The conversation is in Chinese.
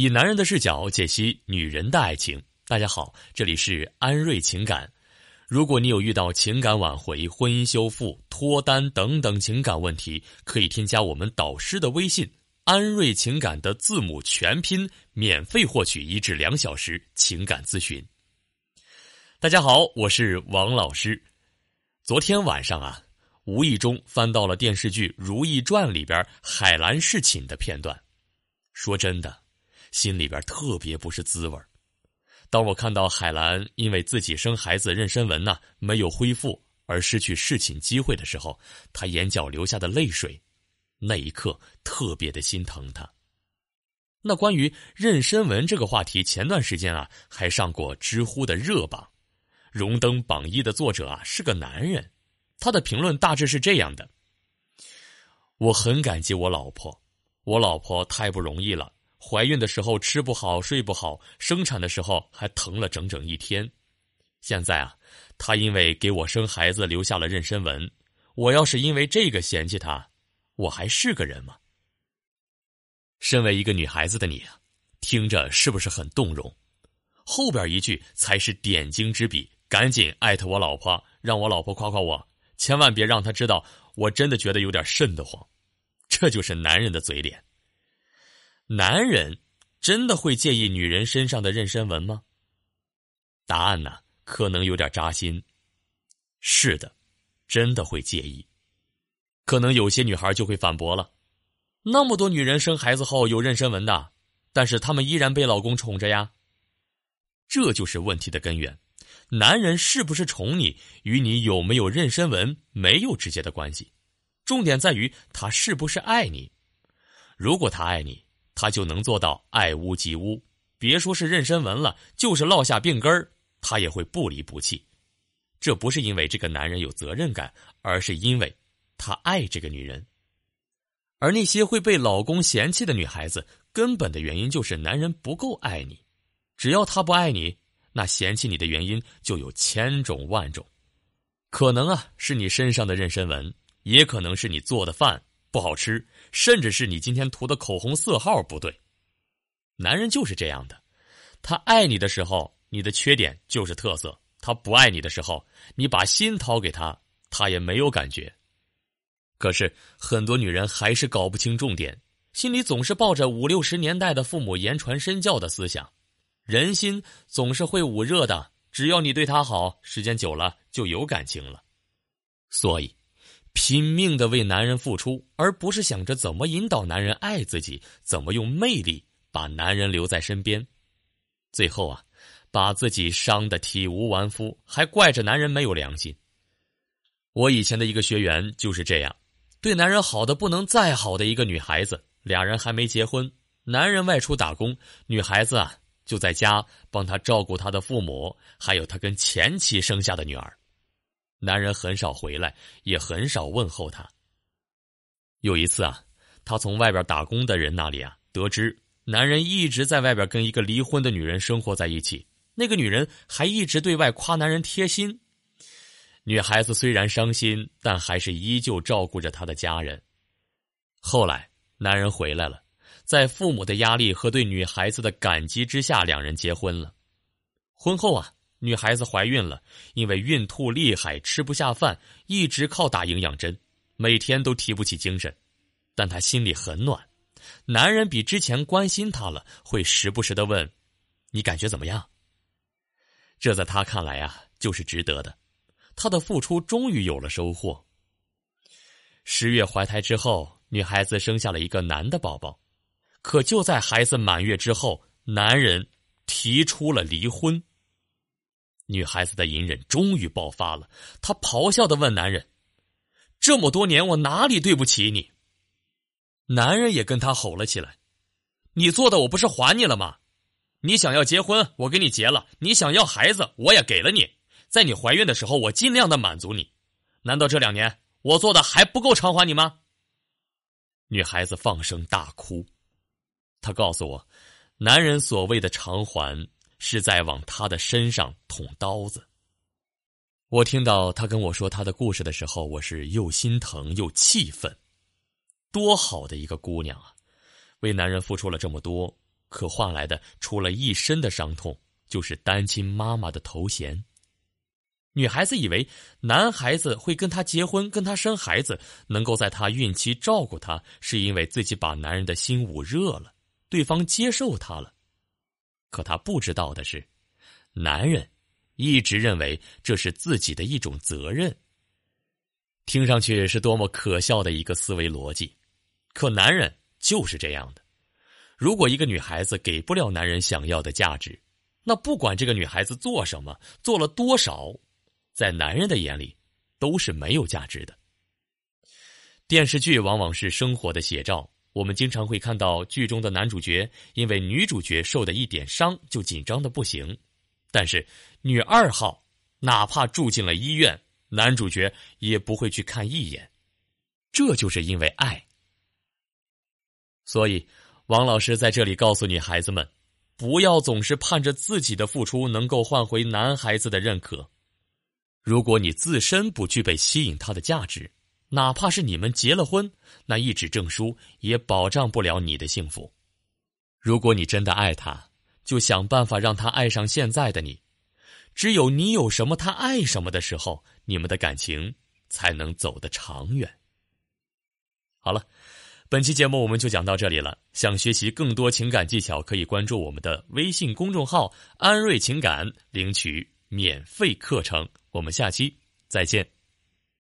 以男人的视角解析女人的爱情。大家好，这里是安瑞情感。如果你有遇到情感挽回、婚姻修复、脱单等等情感问题，可以添加我们导师的微信“安瑞情感”的字母全拼，免费获取一至两小时情感咨询。大家好，我是王老师。昨天晚上啊，无意中翻到了电视剧《如懿传》里边海兰侍寝的片段，说真的，心里边特别不是滋味当我看到海兰因为自己生孩子妊娠纹呢没有恢复而失去侍寝机会的时候，她眼角流下的泪水，那一刻特别的心疼她。那关于妊娠纹这个话题，前段时间啊还上过知乎的热榜，荣登榜一的作者啊是个男人，他的评论大致是这样的：我很感激我老婆，我老婆太不容易了。怀孕的时候吃不好睡不好，生产的时候还疼了整整一天。现在啊，她因为给我生孩子留下了妊娠纹，我要是因为这个嫌弃她，我还是个人吗？身为一个女孩子的你啊，听着是不是很动容？后边一句才是点睛之笔，赶紧艾特我老婆，让我老婆夸夸我，千万别让她知道我真的觉得有点瘆得慌。这就是男人的嘴脸。男人真的会介意女人身上的妊娠纹吗？答案呢，可能有点扎心。是的，真的会介意。可能有些女孩就会反驳了：那么多女人生孩子后有妊娠纹的，但是她们依然被老公宠着呀。这就是问题的根源。男人是不是宠你，与你有没有妊娠纹没有直接的关系，重点在于他是不是爱你。如果他爱你，他就能做到爱屋及乌，别说是妊娠纹了，就是落下病根儿，他也会不离不弃。这不是因为这个男人有责任感，而是因为他爱这个女人。而那些会被老公嫌弃的女孩子，根本的原因就是男人不够爱你。只要他不爱你，那嫌弃你的原因就有千种万种。可能啊，是你身上的妊娠纹，也可能是你做的饭。不好吃，甚至是你今天涂的口红色号不对。男人就是这样的，他爱你的时候，你的缺点就是特色；他不爱你的时候，你把心掏给他，他也没有感觉。可是很多女人还是搞不清重点，心里总是抱着五六十年代的父母言传身教的思想，人心总是会捂热的，只要你对他好，时间久了就有感情了。所以。拼命的为男人付出，而不是想着怎么引导男人爱自己，怎么用魅力把男人留在身边，最后啊，把自己伤得体无完肤，还怪着男人没有良心。我以前的一个学员就是这样，对男人好的不能再好的一个女孩子，俩人还没结婚，男人外出打工，女孩子啊就在家帮他照顾他的父母，还有他跟前妻生下的女儿。男人很少回来，也很少问候她。有一次啊，他从外边打工的人那里啊得知，男人一直在外边跟一个离婚的女人生活在一起，那个女人还一直对外夸男人贴心。女孩子虽然伤心，但还是依旧照顾着她的家人。后来，男人回来了，在父母的压力和对女孩子的感激之下，两人结婚了。婚后啊。女孩子怀孕了，因为孕吐厉害，吃不下饭，一直靠打营养针，每天都提不起精神。但她心里很暖，男人比之前关心她了，会时不时的问：“你感觉怎么样？”这在他看来啊，就是值得的。他的付出终于有了收获。十月怀胎之后，女孩子生下了一个男的宝宝，可就在孩子满月之后，男人提出了离婚。女孩子的隐忍终于爆发了，她咆哮的问男人：“这么多年，我哪里对不起你？”男人也跟她吼了起来：“你做的我不是还你了吗？你想要结婚，我给你结了；你想要孩子，我也给了你。在你怀孕的时候，我尽量的满足你。难道这两年我做的还不够偿还你吗？”女孩子放声大哭，她告诉我，男人所谓的偿还。是在往他的身上捅刀子。我听到他跟我说他的故事的时候，我是又心疼又气愤。多好的一个姑娘啊，为男人付出了这么多，可换来的除了一身的伤痛，就是单亲妈妈的头衔。女孩子以为男孩子会跟她结婚，跟她生孩子，能够在她孕期照顾她，是因为自己把男人的心捂热了，对方接受她了。可他不知道的是，男人一直认为这是自己的一种责任。听上去是多么可笑的一个思维逻辑，可男人就是这样的。如果一个女孩子给不了男人想要的价值，那不管这个女孩子做什么，做了多少。在男人的眼里，都是没有价值的。电视剧往往是生活的写照，我们经常会看到剧中的男主角因为女主角受的一点伤就紧张的不行，但是女二号哪怕住进了医院，男主角也不会去看一眼，这就是因为爱。所以，王老师在这里告诉女孩子们，不要总是盼着自己的付出能够换回男孩子的认可。如果你自身不具备吸引他的价值，哪怕是你们结了婚，那一纸证书也保障不了你的幸福。如果你真的爱他，就想办法让他爱上现在的你。只有你有什么，他爱什么的时候，你们的感情才能走得长远。好了，本期节目我们就讲到这里了。想学习更多情感技巧，可以关注我们的微信公众号“安瑞情感”，领取免费课程。我们下期再见。